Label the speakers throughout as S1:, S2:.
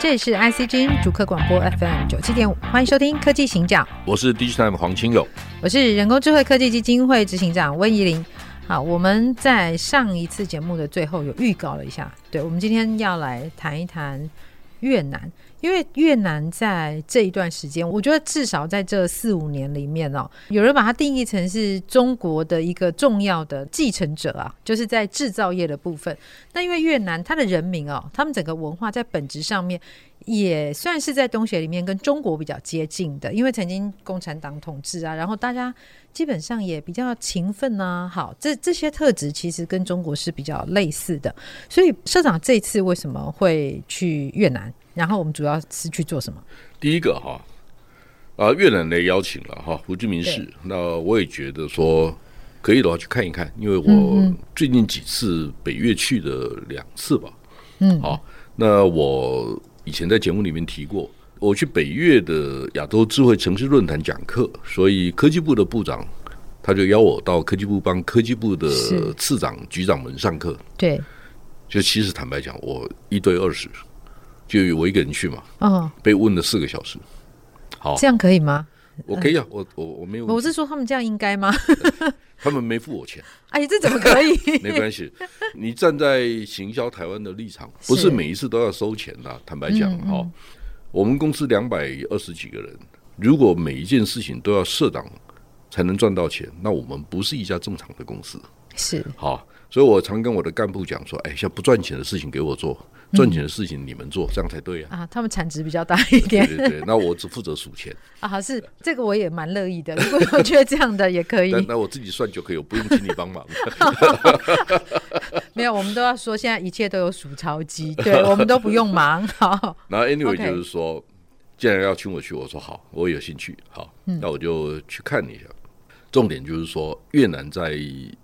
S1: 这里是 ICG 主客广播 FM 九七点五，欢迎收听科技行脚。
S2: 我是 Digitime 黄清友，
S1: 我是人工智慧科技基金会执行长温怡玲。好，我们在上一次节目的最后有预告了一下，对，我们今天要来谈一谈越南。因为越南在这一段时间，我觉得至少在这四五年里面哦，有人把它定义成是中国的一个重要的继承者啊，就是在制造业的部分。那因为越南它的人民哦，他们整个文化在本质上面也算是在东协里面跟中国比较接近的，因为曾经共产党统治啊，然后大家基本上也比较勤奋啊。好，这这些特质其实跟中国是比较类似的。所以社长这次为什么会去越南？然后我们主要是去做什么？
S2: 第一个哈啊，越南来邀请了哈胡志明市，那我也觉得说可以的话去看一看，因为我最近几次北越去的两次吧，嗯，好，那我以前在节目里面提过，我去北越的亚洲智慧城市论坛讲课，所以科技部的部长他就邀我到科技部帮科技部的次长、局长们上课，
S1: 对，
S2: 就其实坦白讲，我一对二十。就我一个人去嘛，哦，被问了四个小时，好，
S1: 这样可以吗？
S2: 我可以啊，我我我没有，
S1: 我是说他们这样应该吗？
S2: 他们没付我钱，
S1: 哎，这怎么可以？
S2: 没关系，你站在行销台湾的立场，不是每一次都要收钱的。坦白讲，哈，我们公司两百二十几个人，如果每一件事情都要设档才能赚到钱，那我们不是一家正常的公司。
S1: 是，
S2: 好，所以我常跟我的干部讲说，哎，像不赚钱的事情给我做。赚钱的事情你们做，嗯、这样才对啊！
S1: 啊，他们产值比较大一点。
S2: 对对对，那我只负责数钱
S1: 啊。是这个我也蛮乐意的。如果我觉得这样的也可以，
S2: 那那我自己算就可以，我不用请你帮忙。
S1: 没有，我们都要说现在一切都有数钞机，对我们都不用忙。好，
S2: 然后 anyway 就是说，既然要请我去，我说好，我有兴趣。好，那我就去看一下。重点就是说，越南在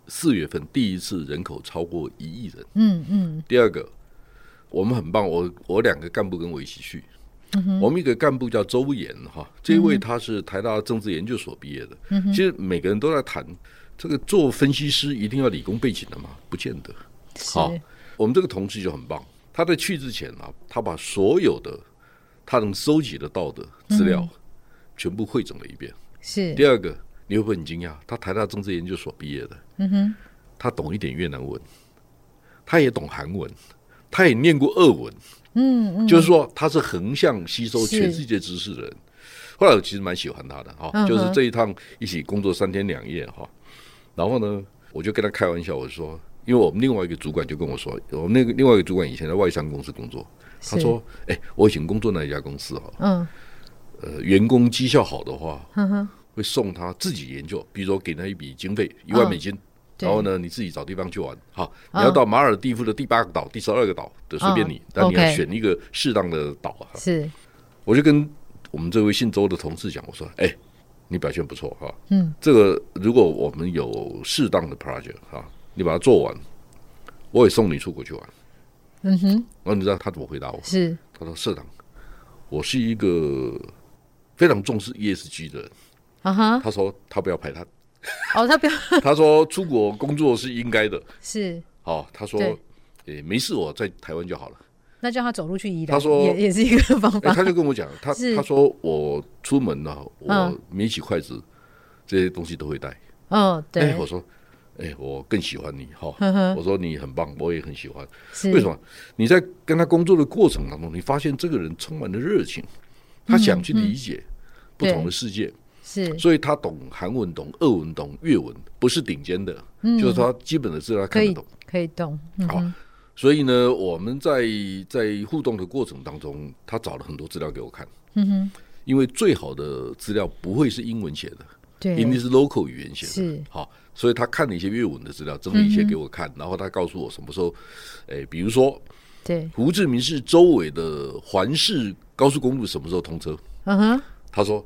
S2: 四月份第一次人口超过一亿人。嗯嗯。第二个。我们很棒，我我两个干部跟我一起去。嗯、我们一个干部叫周岩哈，这一位他是台大政治研究所毕业的。嗯、其实每个人都在谈这个做分析师一定要理工背景的吗？不见得。好是，我们这个同事就很棒，他在去之前啊，他把所有的他能收集得到的资料全部汇总了一遍。是、嗯、第二个，你会不会很惊讶？他台大政治研究所毕业的，嗯、哼他懂一点越南文，他也懂韩文。他也念过俄文，嗯，嗯，就是说他是横向吸收全世界知识的人。后来我其实蛮喜欢他的哈，嗯、就是这一趟一起工作三天两夜哈。然后呢，我就跟他开玩笑，我说，因为我们另外一个主管就跟我说，我们那个另外一个主管以前在外商公司工作，他说，哎是，我以前工作那一家公司哈，嗯，呃，员工绩效好的话，会送他自己研究，比如说给他一笔经费一万美金。嗯然后呢，你自己找地方去玩。好，你要到马尔地夫的第八个岛、第十二个岛的随便你，但你要选一个适当的岛啊。是，我就跟我们这位姓周的同事讲，我说：“哎，你表现不错哈，嗯，这个如果我们有适当的 project 哈，你把它做完，我也送你出国去玩。”嗯哼，然后你知道他怎么回答我？是，他说：“社长，我是一个非常重视 ESG 的人。”啊哈，他说他不要排他。哦，他不要。他说出国工作是应该的，是。好，他说，诶，没事，我在台湾就好了。那叫他走路去宜兰，他说也也是一个方法。他就跟我讲，他他说我出门呢，我没起筷子，这些东西都会带。嗯，对。我说，哎，我更喜欢你哈。我说你很棒，我也很喜欢。为什么？你在跟他工作的过程当中，你发现这个人充满了热情，他想去理解不同的世界。是，所以他懂韩文，懂俄文，懂越文，不是顶尖的，嗯、就是他基本的资料看得懂，
S1: 可以懂。嗯、
S2: 好，所以呢，我们在在互动的过程当中，他找了很多资料给我看。嗯哼，因为最好的资料不会是英文写的，
S1: 对，
S2: 一定是 local 语言写的，
S1: 是。
S2: 好，所以他看了一些粤文的资料，整理一些给我看，然后他告诉我什么时候，哎，比如说，
S1: 对，
S2: 胡志明市周围的环市高速公路什么时候通车？
S1: 嗯哼，
S2: 他说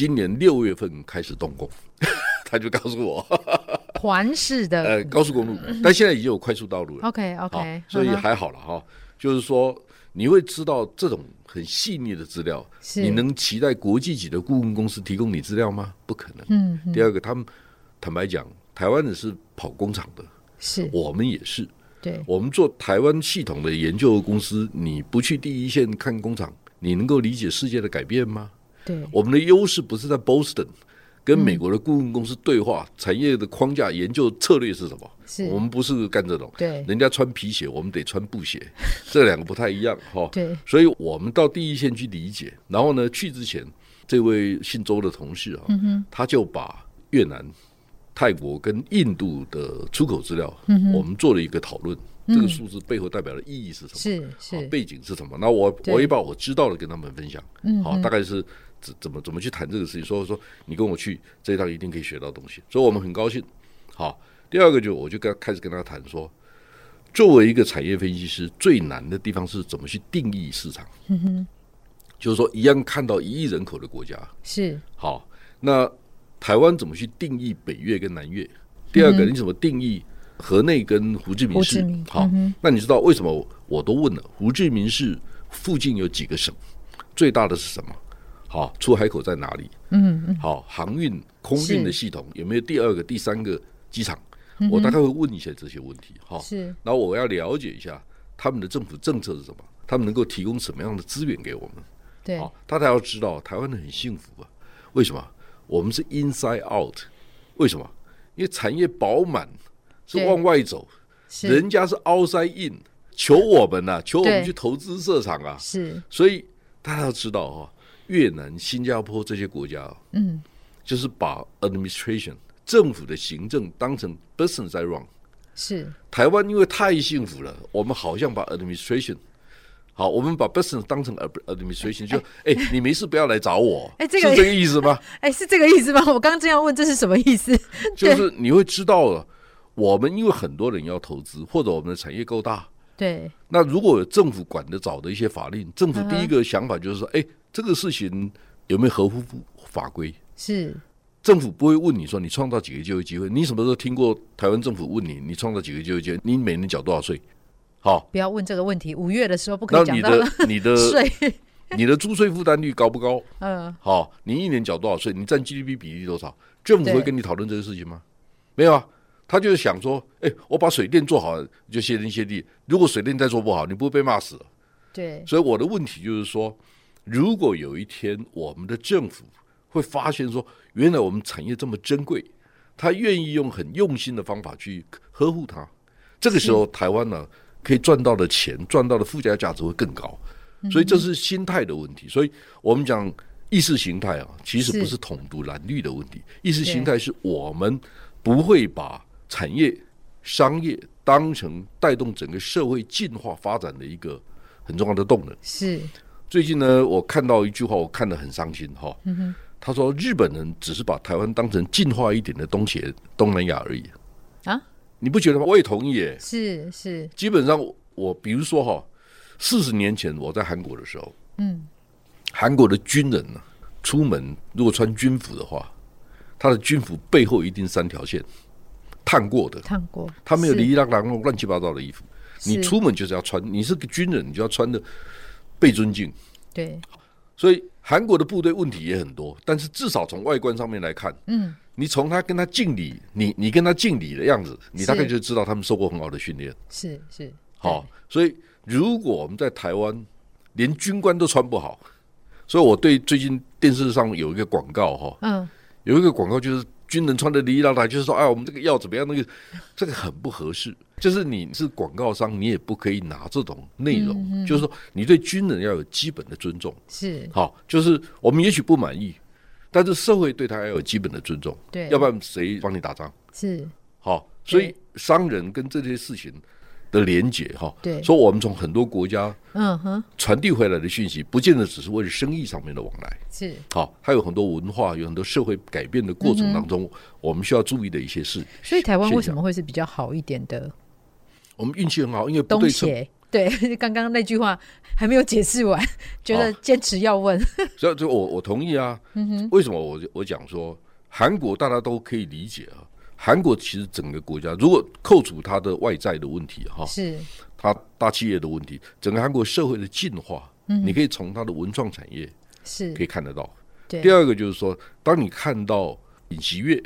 S2: 今年六月份开始动工，他就告诉我
S1: 环市的
S2: 呃高速公路，但现在已经有快速道路了。
S1: OK OK，
S2: 所以还好了哈，就是说你会知道这种。很细腻的资料，你能期待国际级的顾问公司提供你资料吗？不可能。
S1: 嗯嗯、
S2: 第二个，他们坦白讲，台湾人是跑工厂的，
S1: 是
S2: 我们也是。
S1: 对，
S2: 我们做台湾系统的研究的公司，你不去第一线看工厂，你能够理解世界的改变吗？
S1: 对，
S2: 我们的优势不是在 Boston。跟美国的顾问公司对话，嗯、产业的框架研究策略是什么？
S1: 是
S2: 我们不是干这种。
S1: 对，
S2: 人家穿皮鞋，我们得穿布鞋，这两个不太一样哈。
S1: 对，
S2: 所以我们到第一线去理解。然后呢，去之前，这位姓周的同事啊，
S1: 嗯、
S2: 他就把越南、泰国跟印度的出口资料，
S1: 嗯、
S2: 我们做了一个讨论。这个数字背后代表的意义是什么？
S1: 是是
S2: 背景是什么？那我我也把我知道的跟他们分享。
S1: 嗯，
S2: 好，大概是。怎怎么怎么去谈这个事情？所以说，你跟我去这一趟一定可以学到东西，所以我们很高兴。好，第二个就我就跟开始跟他谈说，作为一个产业分析师，最难的地方是怎么去定义市场。
S1: 嗯哼，
S2: 就是说，一样看到一亿人口的国家
S1: 是
S2: 好，那台湾怎么去定义北越跟南越？第二个，你怎么定义河内跟胡志明市？好，那你知道为什么我都问了？胡志明市附近有几个省？最大的是什么？好，出海口在哪里？
S1: 嗯嗯。
S2: 好，航运空运的系统有没有第二个、第三个机场？我大概会问一些这些问题。好，
S1: 是。
S2: 然后我要了解一下他们的政府政策是什么，他们能够提供什么样的资源给我们？
S1: 对。
S2: 好，大家要知道，台湾人很幸福啊。为什么？我们是 inside out。为什么？因为产业饱满，是往外走。人家是 outside in，求我们呐、啊，求我们去投资设厂啊。
S1: 是。
S2: 所以大家要知道哈。越南、新加坡这些国家，
S1: 嗯，
S2: 就是把 administration 政府的行政当成 business 在 run。
S1: 是
S2: 台湾因为太幸福了，我们好像把 administration 好，我们把 business 当成 administration，就哎、欸，你没事不要来找我，哎、这个，是这个意思吗？
S1: 哎，是这个意思吗？我刚刚这样问，这是什么意思？
S2: 就是你会知道了，我们因为很多人要投资，或者我们的产业够大，
S1: 对。
S2: 那如果有政府管得着的一些法令，政府第一个想法就是说，哎、嗯。这个事情有没有合乎法规？
S1: 是
S2: 政府不会问你说，你创造几个就业机会？你什么时候听过台湾政府问你，你创造几个就业机会？你每年缴多少税？好，
S1: 不要问这个问题。五月的时候不可以讲到
S2: 那你的你的 税，你的租税负担率高不高？
S1: 嗯，
S2: 好，你一年缴多少税？你占 GDP 比例多少？政府会跟你讨论这个事情吗？没有啊，他就是想说，哎，我把水电做好就谢天谢地。如果水电再做不好，你不会被骂死？
S1: 对，
S2: 所以我的问题就是说。如果有一天我们的政府会发现说，原来我们产业这么珍贵，他愿意用很用心的方法去呵护它，这个时候台湾呢可以赚到的钱、赚到的附加价值会更高。所以这是心态的问题。所以我们讲意识形态啊，其实不是统独蓝绿的问题，意识形态是我们不会把产业、商业当成带动整个社会进化发展的一个很重要的动能。
S1: 是。
S2: 最近呢，我看到一句话，我看得很伤心哈。他说日本人只是把台湾当成进化一点的东西、东南亚而已
S1: 啊？
S2: 你不觉得吗？我也同意耶。
S1: 是是，
S2: 基本上我比如说哈，四十年前我在韩国的时候，
S1: 嗯，
S2: 韩国的军人呢，出门如果穿军服的话，他的军服背后一定三条线，烫过的，
S1: 烫过，
S2: 他没有哩哩啦啦乱七八糟的衣服。你出门就是要穿，你是个军人，你就要穿的。被尊敬，
S1: 对，
S2: 所以韩国的部队问题也很多，但是至少从外观上面来看，
S1: 嗯，
S2: 你从他跟他敬礼，你你跟他敬礼的样子，你大概就知道他们受过很好的训练，
S1: 是是，
S2: 好，所以如果我们在台湾连军官都穿不好，所以我对最近电视上有一个广告哈，
S1: 嗯，
S2: 有一个广告就是。军人穿的哩哩啦啦，就是说，哎，我们这个药怎么样？那个，这个很不合适。就是你是广告商，你也不可以拿这种内容。就是说，你对军人要有基本的尊重。
S1: 是，
S2: 好，就是我们也许不满意，但是社会对他要有基本的尊重。
S1: 对，
S2: 要不然谁帮你打仗？
S1: 是，
S2: 好，所以商人跟这些事情的连接哈。
S1: 对，
S2: 说我们从很多国家
S1: 嗯哼
S2: 传递回来的讯息，不见得只是为了生意上面的往来。
S1: 是
S2: 好，还有很多文化，有很多社会改变的过程当中，我们需要注意的一些事。
S1: 所以台湾为什么会是比较好一点的？
S2: 我们运气很好，因为不对称。
S1: 对，刚刚那句话还没有解释完，觉得坚持要问。
S2: 所以，就我我同意啊。嗯哼，为什么我我讲说韩国大家都可以理解啊？韩国其实整个国家，如果扣除它的外在的问题哈，是它大企业的问题，整个韩国社会的进化，嗯，你可以从它的文创产业是可以看得到。对，第二个就是说，当你看到尹锡悦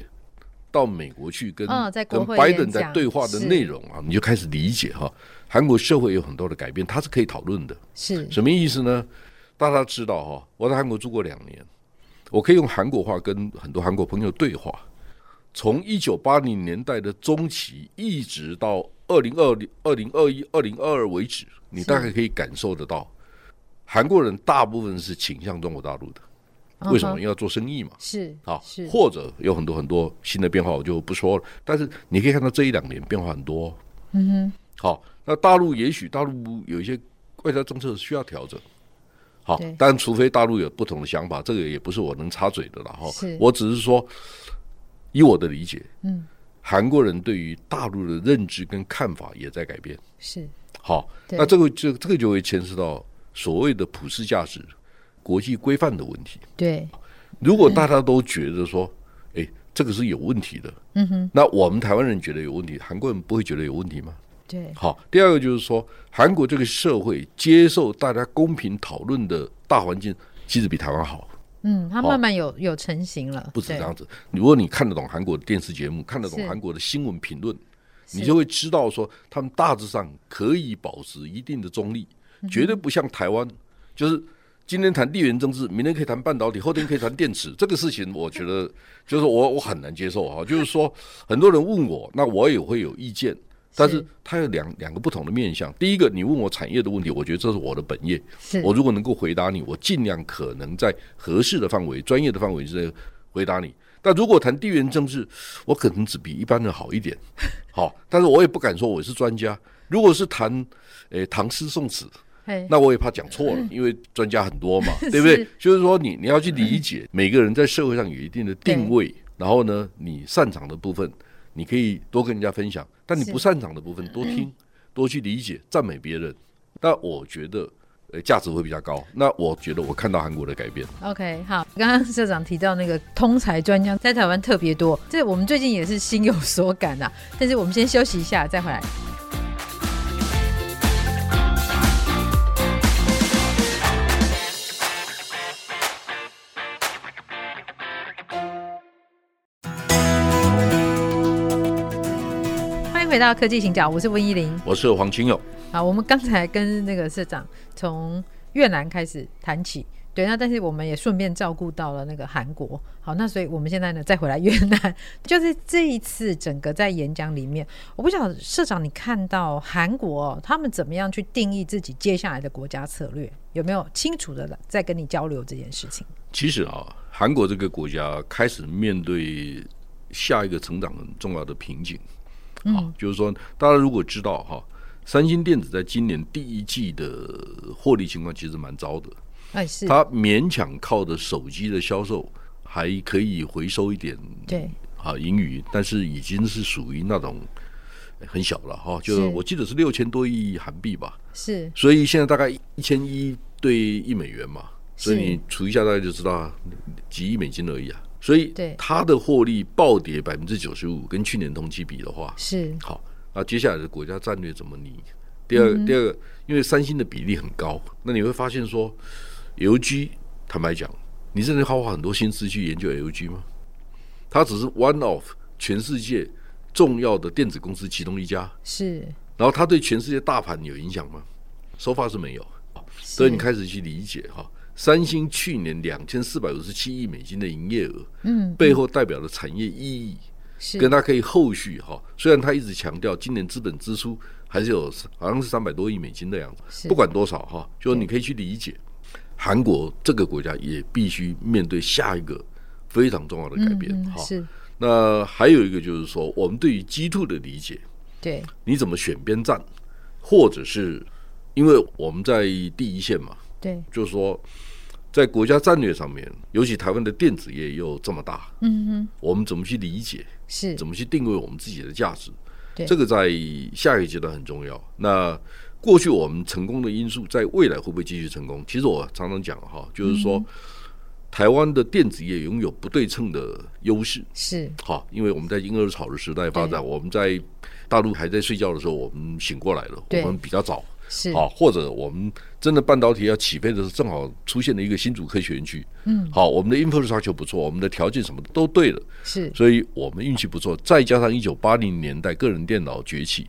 S2: 到美国去跟、哦、跟拜登在对话的内容啊，你就开始理解哈。韩国社会有很多的改变，它是可以讨论的。是什么意思呢？大家知道哈，我在韩国住过两年，我可以用韩国话跟很多韩国朋友对话。从一九八零年代的中期，一直到二零二零、二零二一、二零二二为止，你大概可以感受得到，韩国人大部分是倾向中国大陆的。为什么？因为要做生意嘛。是啊，是或者有很多很多新的变化，我就不说了。但是你可以看到这一两年变化很多。嗯哼，好。那大陆也许大陆有一些外交政策需要调整，好，但除非大陆有不同的想法，这个也不是我能插嘴的了哈。我只是说，以我的理解，嗯，韩国人对于大陆的认知跟看法也在改变。是，好，那这个就这个就会牵涉到所谓的普世价值、国际规范的问题。对，如果大家都觉得说，哎，这个是有问题的，嗯哼，那我们台湾人觉得有问题，韩国人不会觉得有问题吗？对，好。第二个就是说，韩国这个社会接受大家公平讨论的大环境，其实比台湾好。嗯，它慢慢有有成型了。不是这样子，如果你看得懂韩国的电视节目，看得懂韩国的新闻评论，你就会知道说，他们大致上可以保持一定的中立，绝对不像台湾，就是今天谈地缘政治，明天可以谈半导体，后天可以谈电池。这个事情，我觉得就是我我很难接受啊。就是说，很多人问我，那我也会有意见。但是它有两两个不同的面向。第一个，你问我产业的问题，我觉得这是我的本业。我如果能够回答你，我尽量可能在合适的范围、专业的范围之内回答你。但如果谈地缘政治，我可能只比一般人好一点。好，但是我也不敢说我是专家。如果是谈诶唐诗宋词，那我也怕讲错了，因为专家很多嘛，对不对？就是说，你你要去理解每个人在社会上有一定的定位，然后呢，你擅长的部分。你可以多跟人家分享，但你不擅长的部分多听，多去理解，赞美别人。那我觉得，呃，价值会比较高。那我觉得我看到韩国的改变。OK，好，刚刚社长提到那个通才专家在台湾特别多，这我们最近也是心有所感呐。但是我们先休息一下，再回来。回到科技行脚，我是温依玲，我是黄清勇。好，我们刚才跟那个社长从越南开始谈起，对，那但是我们也顺便照顾到了那个韩国。好，那所以我们现在呢再回来越南，就是这一次整个在演讲里面，我不晓得社长你看到韩国他们怎么样去定义自己接下来的国家策略，有没有清楚的在跟你交流这件事情？其实啊，韩国这个国家开始面对下一个成长很重要的瓶颈。好，就是说，大家如果知道哈，三星电子在今年第一季的获利情况其实蛮糟的。哎，是。它勉强靠着手机的销售还可以回收一点，对，啊，盈余，但是已经是属于那种很小了哈。就我记得是六千多亿韩币吧。是。所以现在大概一千一对一美元嘛，所以你除一下大概就知道几亿美金而已啊。所以，它的获利暴跌百分之九十五，跟去年同期比的话，是好。那接下来的国家战略怎么拟？第二，嗯、第二个，因为三星的比例很高，那你会发现说，LG 坦白讲，你真的花花很多心思去研究 LG 吗？它只是 one of 全世界重要的电子公司其中一家，是。然后它对全世界大盘有影响吗？So far 是没有。所以你开始去理解哈。三星去年两千四百五十七亿美金的营业额，嗯，背后代表的产业意义，跟它可以后续哈。虽然他一直强调今年资本支出还是有好像是三百多亿美金的样子，不管多少哈，就你可以去理解，韩国这个国家也必须面对下一个非常重要的改变哈。是。那还有一个就是说，我们对于 G two 的理解，对，你怎么选边站？或者是因为我们在第一线嘛，
S1: 对，
S2: 就是说在国家战略上面，尤其台湾的电子业又这么大，
S1: 嗯哼，
S2: 我们怎么去理解？
S1: 是
S2: 怎么去定位我们自己的价值？
S1: 对
S2: 这个在下一个阶段很重要。那过去我们成功的因素，在未来会不会继续成功？其实我常常讲哈，就是说。嗯台湾的电子业拥有不对称的优势，
S1: 是
S2: 好，因为我们在婴儿潮的时代发展，我们在大陆还在睡觉的时候，我们醒过来了，我们比较早，
S1: 是。
S2: 好，或者我们真的半导体要起飞的时候，正好出现了一个新竹科学园区，嗯，好，我们的 infrastructure 不错，我们的条件什么都对了，
S1: 是，
S2: 所以我们运气不错，再加上一九八零年代个人电脑崛起，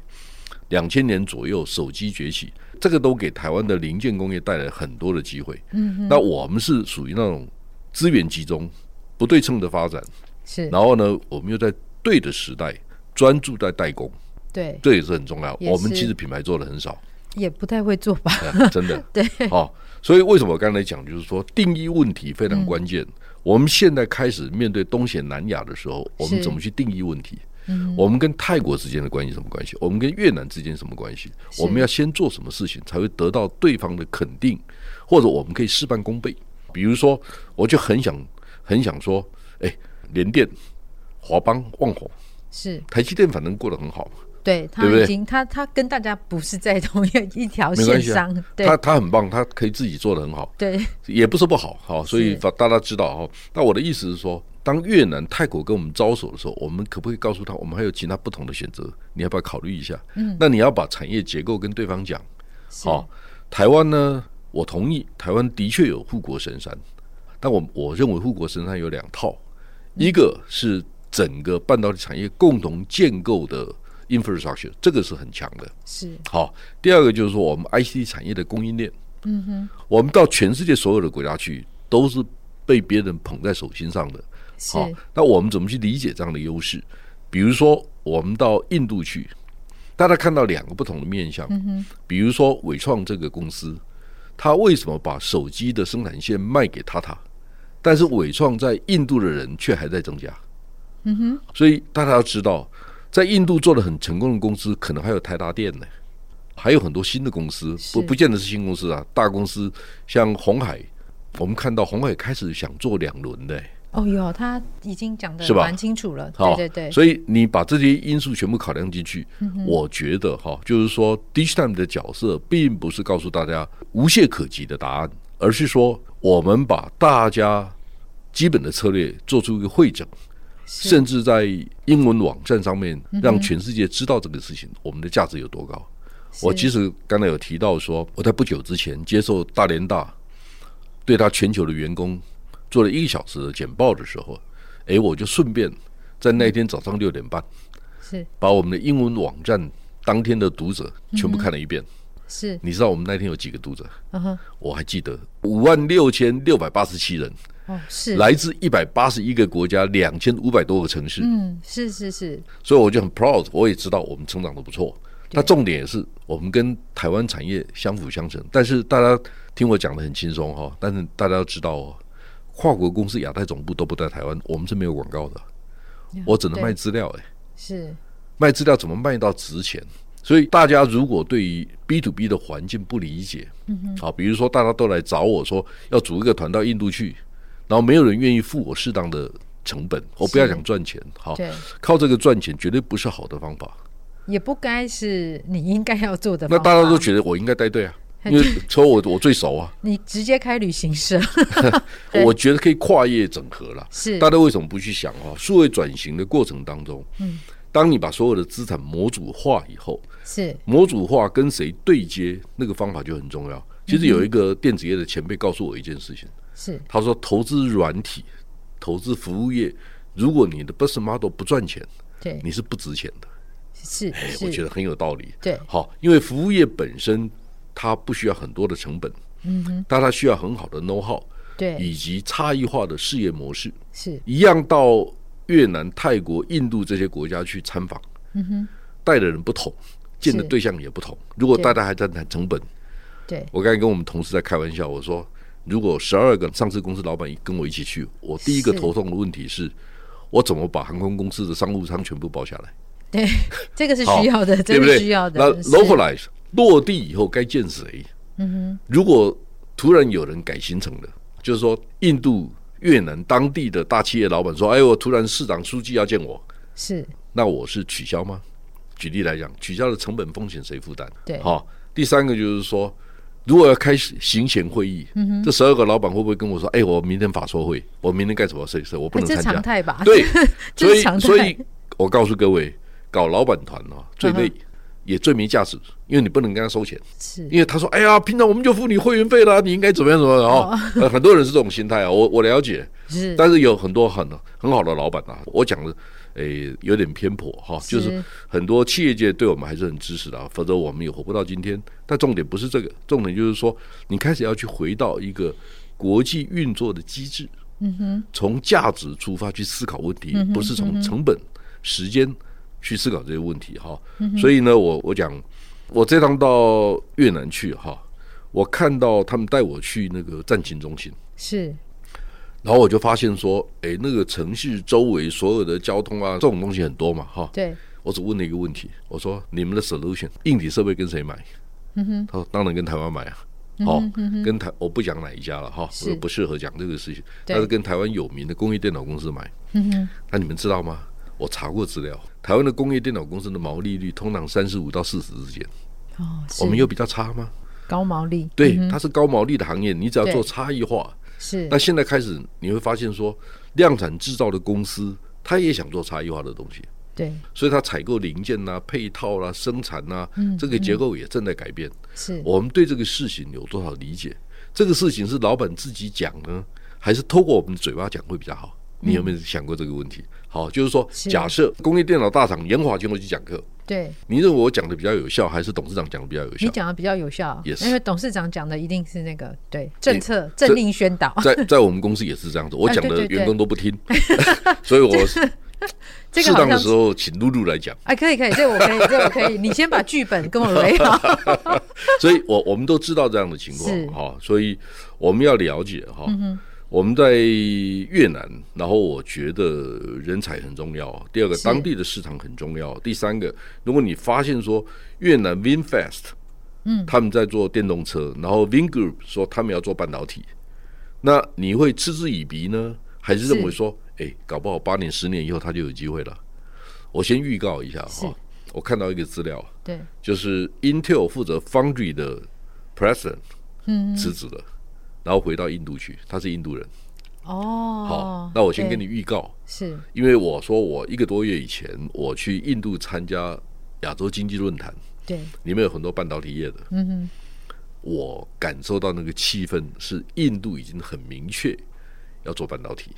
S2: 两千年左右手机崛起，这个都给台湾的零件工业带来很多的机会，嗯，那我们是属于那种。资源集中、不对称的发展，
S1: 是。
S2: 然后呢，我们又在对的时代专注在代工，
S1: 对，
S2: 这也是很重要。我们其实品牌做的很少，
S1: 也不太会做吧？
S2: 真的，
S1: 对。
S2: 哦，所以为什么我刚才讲，就是说定义问题非常关键。我们现在开始面对东协、南亚的时候，我们怎么去定义问题？我们跟泰国之间的关系什么关系？我们跟越南之间什么关系？我们要先做什么事情才会得到对方的肯定，或者我们可以事半功倍？比如说，我就很想很想说，哎，联电、华邦、旺宏
S1: 是台
S2: 积电，反正过得很好，
S1: 对，他已经他他跟大家不是在同一一条线上，
S2: 他他很棒，他可以自己做的很好，
S1: 对，
S2: 也不是不好，好，所以大家知道哈。那我的意思是说，当越南、泰国跟我们招手的时候，我们可不可以告诉他，我们还有其他不同的选择？你要不要考虑一下？嗯，那你要把产业结构跟对方讲，好，台湾呢？我同意，台湾的确有护国神山，但我我认为护国神山有两套，一个是整个半导体产业共同建构的 infrastructure，这个是很强的，
S1: 是
S2: 好。第二个就是说，我们 ICT 产业的供应链，嗯哼，我们到全世界所有的国家去，都是被别人捧在手心上的，好。那我们怎么去理解这样的优势？比如说，我们到印度去，大家看到两个不同的面向，嗯哼，比如说伟创这个公司。他为什么把手机的生产线卖给塔塔？但是伟创在印度的人却还在增加。嗯哼，所以大家要知道，在印度做的很成功的公司，可能还有台达电呢，还有很多新的公司，不不见得是新公司啊，大公司像红海，我们看到红海开始想做两轮的。
S1: 哦哟，他已经讲的蛮清楚了，对对对。
S2: 所以你把这些因素全部考量进去，我觉得哈，就是说，DIGITIMES 的角色并不是告诉大家无懈可击的答案，而是说我们把大家基本的策略做出一个汇整，甚至在英文网站上面让全世界知道这个事情，我们的价值有多高。我其实刚才有提到说，我在不久之前接受大连大对他全球的员工。做了一个小时的简报的时候，哎，我就顺便在那天早上六点半，是把我们的英文网站当天的读者全部看了一遍。是，你知道我们那天有几个读者？嗯哼，我还记得五万六千六百八十七人。哦，是来自一百八十一个国家，两千五百多个城市。
S1: 嗯，是是是。
S2: 所以我就很 proud，我也知道我们成长的不错。那重点也是我们跟台湾产业相辅相成。但是大家听我讲的很轻松哈，但是大家要知道哦。跨国公司亚太总部都不在台湾，我们是没有广告的，我只能卖资料哎、欸，
S1: 是
S2: 卖资料怎么卖到值钱？所以大家如果对于 B to B 的环境不理解，嗯好，比如说大家都来找我说要组一个团到印度去，然后没有人愿意付我适当的成本，我不要想赚钱，好，靠这个赚钱绝对不是好的方法，
S1: 也不该是你应该要做的。
S2: 那大家都觉得我应该带队啊。因为说我我最熟啊，
S1: 你直接开旅行社，
S2: 我觉得可以跨业整合了。是，大家为什么不去想啊？数位转型的过程当中，嗯，当你把所有的资产模组化以后，是模组化跟谁对接，那个方法就很重要。其实有一个电子业的前辈告诉我一件事情，是他说投资软体、投资服务业，如果你的 business model 不赚钱，对，你是不值钱的。是，我觉得很有道理。对，好，因为服务业本身。它不需要很多的成本，嗯哼，但它需要很好的 know how，对，以及差异化的事业模式，是一样到越南、泰国、印度这些国家去参访，嗯哼，带的人不同，见的对象也不同。如果大家还在谈成本，对，我刚才跟我们同事在开玩笑，我说如果十二个上市公司老板跟我一起去，我第一个头痛的问题是，我怎么把航空公司的商务舱全部包下来？
S1: 对，这个是需要的，这个需要的。
S2: 那 localize 落地以后该见谁？嗯哼，如果突然有人改行程了，就是说印度、越南当地的大企业老板说：“哎，我突然市长书记要见我，
S1: 是
S2: 那我是取消吗？”举例来讲，取消的成本风险谁负担？
S1: 对，
S2: 好。第三个就是说，如果要开始行前会议，嗯、这十二个老板会不会跟我说：“哎，我明天法说会，我明天干什么事情，我不能参加。”
S1: 常态吧？
S2: 对，所以所以，我告诉各位，搞老板团啊，最累。嗯也最没价值，因为你不能跟他收钱，是。因为他说：“哎呀，平常我们就付你会员费啦，你应该怎么样怎么样。”哦，呃，很多人是这种心态啊，我我了解，是，但是有很多很很好的老板啊，我讲的诶有点偏颇哈，就是很多企业界对我们还是很支持的，否则我们也活不到今天。但重点不是这个，重点就是说，你开始要去回到一个国际运作的机制，嗯哼，从价值出发去思考问题，不是从成本、时间。去思考这些问题哈，所以呢，我我讲，我这趟到越南去哈，我看到他们带我去那个战情中心，
S1: 是，
S2: 然后我就发现说，哎，那个城市周围所有的交通啊，这种东西很多嘛哈，
S1: 对，
S2: 我只问了一个问题，我说你们的 solution 硬体设备跟谁买？嗯哼，他说当然跟台湾买啊，好，跟台我不讲哪一家了哈，我不适合讲这个事情，但是跟台湾有名的工业电脑公司买，嗯哼，那你们知道吗？我查过资料，台湾的工业电脑公司的毛利率通常三十五到四十之间。哦，我们有比较差吗？
S1: 高毛利，
S2: 对，它是高毛利的行业。你只要做差异化，是。那现在开始你会发现说，量产制造的公司，他也想做差异化的东西。
S1: 对，
S2: 所以他采购零件啊、配套啦、生产啊，这个结构也正在改变。是我们对这个事情有多少理解？这个事情是老板自己讲呢，还是透过我们的嘴巴讲会比较好？你有没有想过这个问题？好，就是说，假设工业电脑大厂研华经过去讲课，
S1: 对，
S2: 你认为我讲的比较有效，还是董事长讲的比较有效？
S1: 你讲的比较有效，也是因为董事长讲的一定是那个对政策政令宣导。
S2: 在在我们公司也是这样子，我讲的员工都不听，所以我适当的时候请露露来讲。
S1: 哎，可以可以，这我可以，这我可以。你先把剧本跟我雷好。
S2: 所以我我们都知道这样的情况哈，所以我们要了解哈。我们在越南，然后我觉得人才很重要。第二个，当地的市场很重要。第三个，如果你发现说越南 VinFast，嗯，他们在做电动车，然后 Vingroup 说他们要做半导体，那你会嗤之以鼻呢，还是认为说，哎，搞不好八年、十年以后他就有机会了？我先预告一下哈，我看到一个资料，对，就是 Intel 负责 Foundry 的 President，嗯，辞职了。然后回到印度去，他是印度人。哦，好，那我先跟你预告，是因为我说我一个多月以前我去印度参加亚洲经济论坛，对，里面有很多半导体业的。嗯哼，我感受到那个气氛是印度已经很明确要做半导体。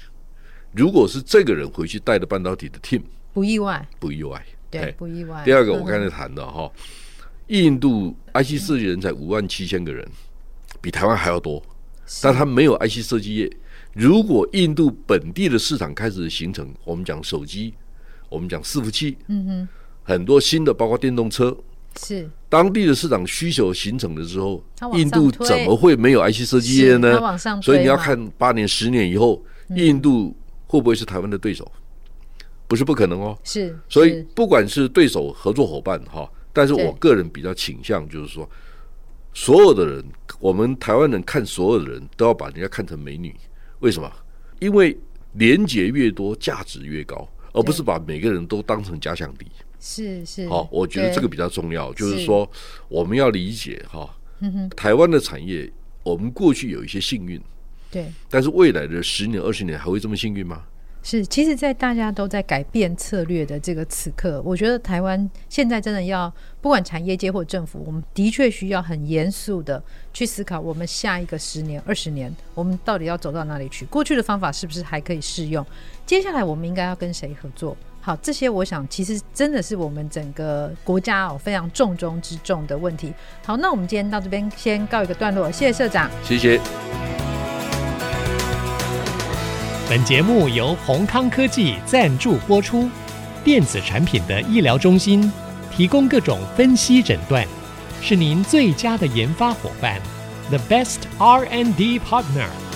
S2: 如果是这个人回去带的半导体的 team，不意外，不意外，对，不意外。第二个，我刚才谈的哈，印度 IC 设计人才五万七千个人，比台湾还要多。但他没有 IC 设计业。如果印度本地的市场开始形成，我们讲手机，我们讲伺服器，嗯哼，很多新的，包括电动车，是当地的市场需求形成的时候，印度怎么会没有 IC 设计业呢？所以你要看八年、十年以后，印度会不会是台湾的对手？不是不可能哦。是，所以不管是对手、合作伙伴哈，但是我个人比较倾向就是说。所有的人，我们台湾人看所有的人都要把人家看成美女，为什么？因为连结越多，价值越高，而不是把每个人都当成假想敌。是是，好，我觉得这个比较重要，就是说我们要理解哈，台湾的产业，我们过去有一些幸运，对，但是未来的十年、二十年还会这么幸运吗？是，其实，在大家都在改变策略的这个此刻，我觉得台湾现在真的要，不管产业界或政府，我们的确需要很严肃的去思考，我们下一个十年、二十年，我们到底要走到哪里去？过去的方法是不是还可以适用？接下来我们应该要跟谁合作？好，这些我想其实真的是我们整个国家哦非常重中之重的问题。好，那我们今天到这边先告一个段落，谢谢社长，谢谢。本节目由宏康科技赞助播出。电子产品的医疗中心提供各种分析诊断，是您最佳的研发伙伴，The best R&D partner。